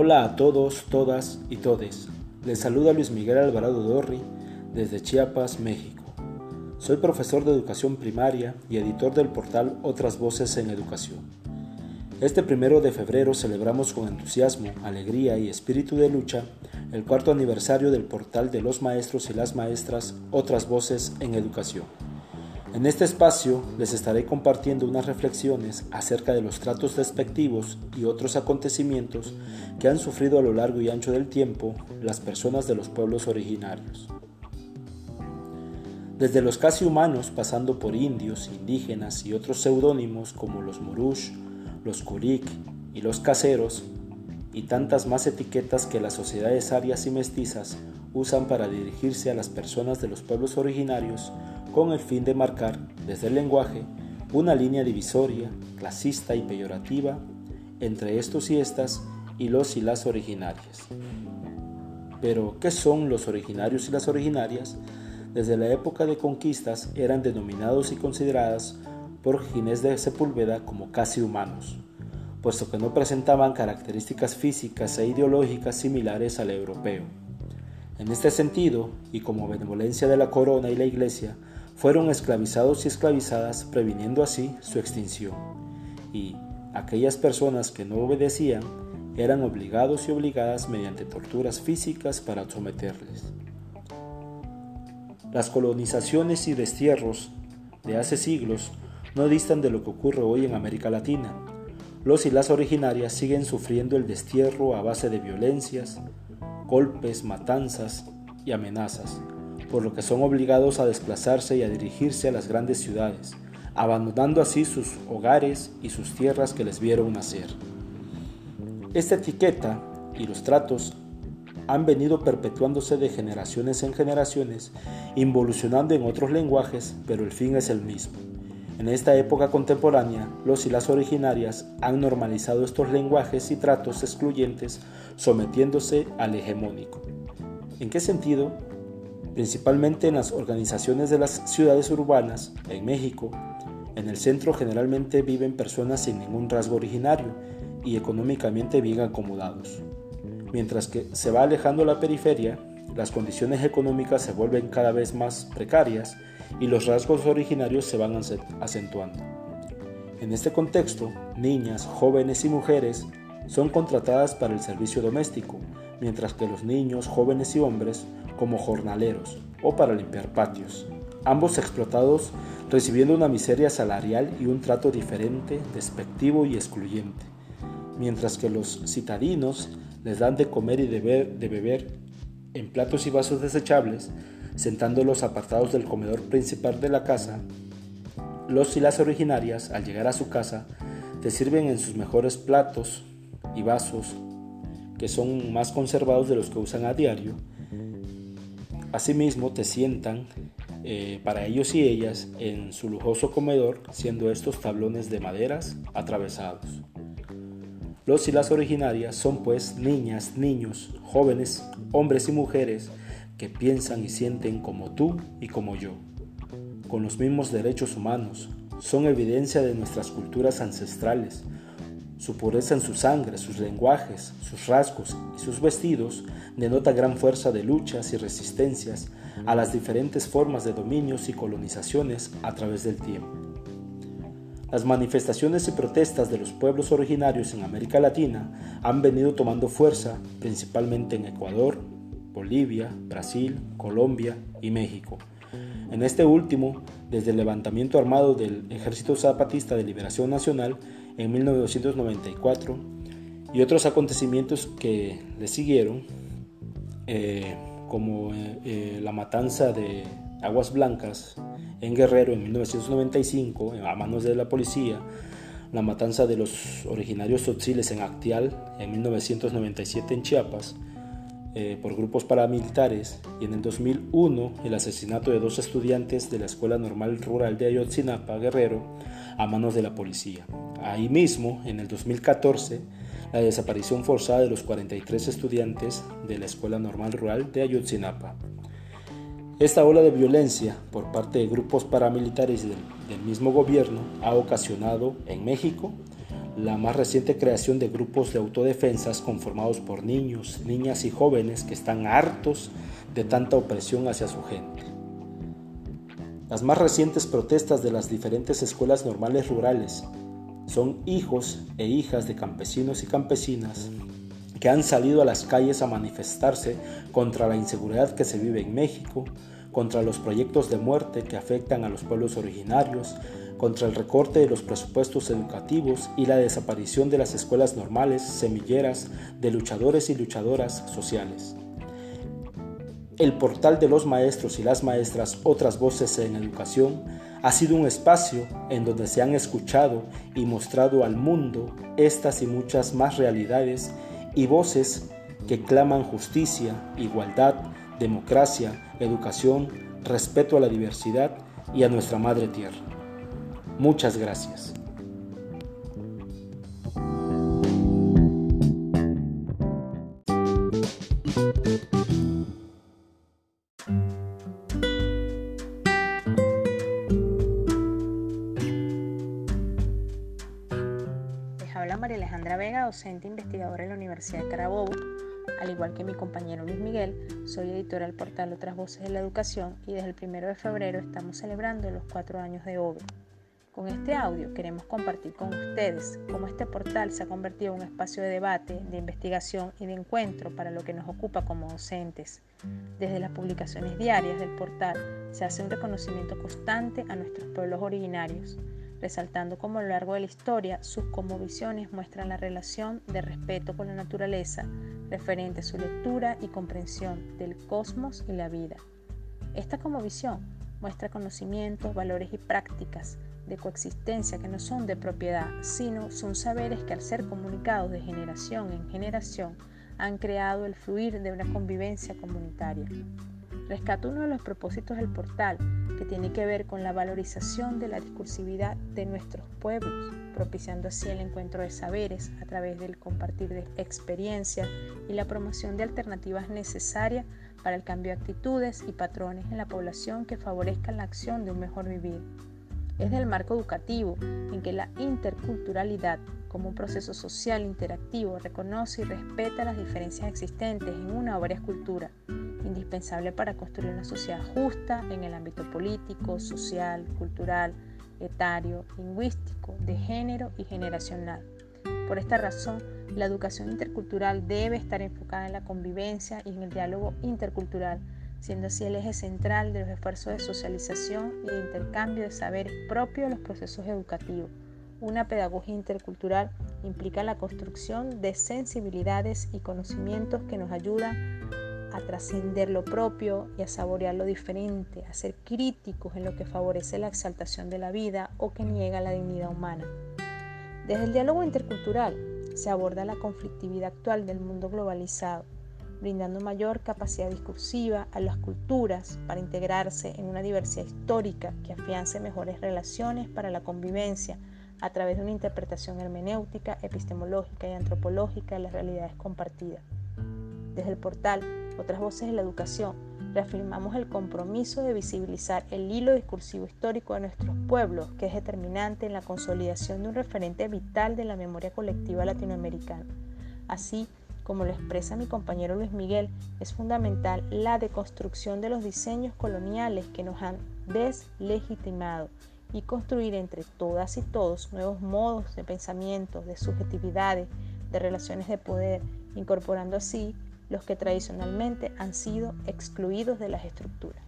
Hola a todos, todas y todes. Les saluda Luis Miguel Alvarado Dorri desde Chiapas, México. Soy profesor de educación primaria y editor del portal Otras Voces en Educación. Este primero de febrero celebramos con entusiasmo, alegría y espíritu de lucha el cuarto aniversario del portal de los maestros y las maestras Otras Voces en Educación. En este espacio les estaré compartiendo unas reflexiones acerca de los tratos despectivos y otros acontecimientos que han sufrido a lo largo y ancho del tiempo las personas de los pueblos originarios. Desde los casi humanos pasando por indios, indígenas y otros seudónimos como los morush, los kurik y los caseros, y tantas más etiquetas que las sociedades arias y mestizas usan para dirigirse a las personas de los pueblos originarios con el fin de marcar, desde el lenguaje, una línea divisoria, clasista y peyorativa entre estos y estas y los y las originarias. Pero, ¿qué son los originarios y las originarias? Desde la época de conquistas eran denominados y consideradas por Ginés de Sepúlveda como casi humanos, puesto que no presentaban características físicas e ideológicas similares al europeo. En este sentido, y como benevolencia de la corona y la iglesia, fueron esclavizados y esclavizadas previniendo así su extinción. Y aquellas personas que no obedecían eran obligados y obligadas mediante torturas físicas para someterles. Las colonizaciones y destierros de hace siglos no distan de lo que ocurre hoy en América Latina. Los y las originarias siguen sufriendo el destierro a base de violencias, golpes, matanzas y amenazas, por lo que son obligados a desplazarse y a dirigirse a las grandes ciudades, abandonando así sus hogares y sus tierras que les vieron nacer. Esta etiqueta y los tratos han venido perpetuándose de generaciones en generaciones, involucionando en otros lenguajes, pero el fin es el mismo. En esta época contemporánea, los y las originarias han normalizado estos lenguajes y tratos excluyentes, sometiéndose al hegemónico. ¿En qué sentido? Principalmente en las organizaciones de las ciudades urbanas, en México, en el centro generalmente viven personas sin ningún rasgo originario y económicamente bien acomodados. Mientras que se va alejando la periferia, las condiciones económicas se vuelven cada vez más precarias y los rasgos originarios se van acentuando. En este contexto, niñas, jóvenes y mujeres son contratadas para el servicio doméstico, mientras que los niños, jóvenes y hombres como jornaleros o para limpiar patios, ambos explotados recibiendo una miseria salarial y un trato diferente, despectivo y excluyente, mientras que los citadinos les dan de comer y de beber, en platos y vasos desechables, sentándolos apartados del comedor principal de la casa, los y las originarias, al llegar a su casa, te sirven en sus mejores platos y vasos, que son más conservados de los que usan a diario, Asimismo, te sientan eh, para ellos y ellas en su lujoso comedor, siendo estos tablones de maderas atravesados. Los y las originarias son pues niñas, niños, jóvenes, hombres y mujeres que piensan y sienten como tú y como yo, con los mismos derechos humanos, son evidencia de nuestras culturas ancestrales, su pureza en su sangre, sus lenguajes, sus rasgos y sus vestidos denota gran fuerza de luchas y resistencias a las diferentes formas de dominios y colonizaciones a través del tiempo. Las manifestaciones y protestas de los pueblos originarios en América Latina han venido tomando fuerza principalmente en Ecuador, Bolivia, Brasil, Colombia y México. En este último, desde el levantamiento armado del Ejército Zapatista de Liberación Nacional, en 1994 y otros acontecimientos que le siguieron, eh, como eh, la matanza de Aguas Blancas en Guerrero en 1995 a manos de la policía, la matanza de los originarios tzotziles en Actial en 1997 en Chiapas por grupos paramilitares y en el 2001 el asesinato de dos estudiantes de la Escuela Normal Rural de Ayotzinapa, Guerrero, a manos de la policía. Ahí mismo, en el 2014, la desaparición forzada de los 43 estudiantes de la Escuela Normal Rural de Ayotzinapa. Esta ola de violencia por parte de grupos paramilitares del, del mismo gobierno ha ocasionado en México la más reciente creación de grupos de autodefensas conformados por niños, niñas y jóvenes que están hartos de tanta opresión hacia su gente. Las más recientes protestas de las diferentes escuelas normales rurales son hijos e hijas de campesinos y campesinas que han salido a las calles a manifestarse contra la inseguridad que se vive en México, contra los proyectos de muerte que afectan a los pueblos originarios, contra el recorte de los presupuestos educativos y la desaparición de las escuelas normales, semilleras de luchadores y luchadoras sociales. El portal de los maestros y las maestras, otras voces en educación, ha sido un espacio en donde se han escuchado y mostrado al mundo estas y muchas más realidades y voces que claman justicia, igualdad, democracia, educación, respeto a la diversidad y a nuestra madre tierra. Muchas gracias. Les habla María Alejandra Vega, docente investigadora en la Universidad de Carabobo. Al igual que mi compañero Luis Miguel, soy editora del portal Otras Voces de la Educación y desde el 1 de febrero estamos celebrando los cuatro años de OVE. Con este audio queremos compartir con ustedes cómo este portal se ha convertido en un espacio de debate, de investigación y de encuentro para lo que nos ocupa como docentes. Desde las publicaciones diarias del portal se hace un reconocimiento constante a nuestros pueblos originarios, resaltando cómo a lo largo de la historia sus visiones muestran la relación de respeto con la naturaleza referente a su lectura y comprensión del cosmos y la vida. Esta visión muestra conocimientos, valores y prácticas de coexistencia que no son de propiedad, sino son saberes que al ser comunicados de generación en generación han creado el fluir de una convivencia comunitaria. Rescato uno de los propósitos del portal, que tiene que ver con la valorización de la discursividad de nuestros pueblos, propiciando así el encuentro de saberes a través del compartir de experiencias y la promoción de alternativas necesarias para el cambio de actitudes y patrones en la población que favorezcan la acción de un mejor vivir es del marco educativo en que la interculturalidad como un proceso social interactivo reconoce y respeta las diferencias existentes en una o varias culturas, indispensable para construir una sociedad justa en el ámbito político, social, cultural, etario, lingüístico, de género y generacional. Por esta razón, la educación intercultural debe estar enfocada en la convivencia y en el diálogo intercultural siendo así el eje central de los esfuerzos de socialización y de intercambio de saberes propios de los procesos educativos. Una pedagogía intercultural implica la construcción de sensibilidades y conocimientos que nos ayudan a trascender lo propio y a saborear lo diferente, a ser críticos en lo que favorece la exaltación de la vida o que niega la dignidad humana. Desde el diálogo intercultural se aborda la conflictividad actual del mundo globalizado brindando mayor capacidad discursiva a las culturas para integrarse en una diversidad histórica que afiance mejores relaciones para la convivencia a través de una interpretación hermenéutica, epistemológica y antropológica de las realidades compartidas. Desde el portal Otras Voces de la Educación, reafirmamos el compromiso de visibilizar el hilo discursivo histórico de nuestros pueblos, que es determinante en la consolidación de un referente vital de la memoria colectiva latinoamericana. Así, como lo expresa mi compañero Luis Miguel, es fundamental la deconstrucción de los diseños coloniales que nos han deslegitimado y construir entre todas y todos nuevos modos de pensamiento, de subjetividades, de relaciones de poder, incorporando así los que tradicionalmente han sido excluidos de las estructuras.